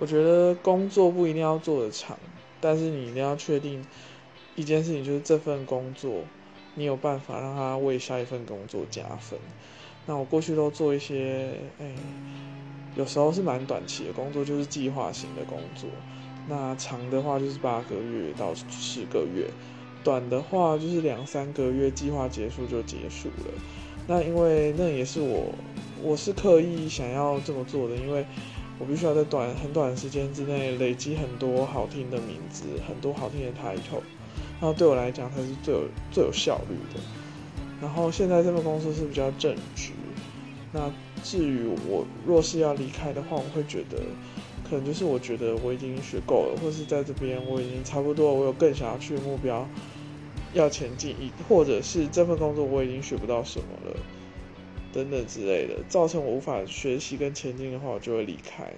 我觉得工作不一定要做的长，但是你一定要确定一件事情，就是这份工作你有办法让它为下一份工作加分。那我过去都做一些，哎，有时候是蛮短期的工作，就是计划型的工作。那长的话就是八个月到十个月，短的话就是两三个月，计划结束就结束了。那因为那也是我，我是刻意想要这么做的，因为我必须要在短很短的时间之内累积很多好听的名字，很多好听的 title，那对我来讲才是最有最有效率的。然后现在这份工作是比较正直。那至于我若是要离开的话，我会觉得，可能就是我觉得我已经学够了，或是在这边我已经差不多，我有更想要去的目标要前进，一或者是这份工作我已经学不到什么了，等等之类的，造成我无法学习跟前进的话，我就会离开。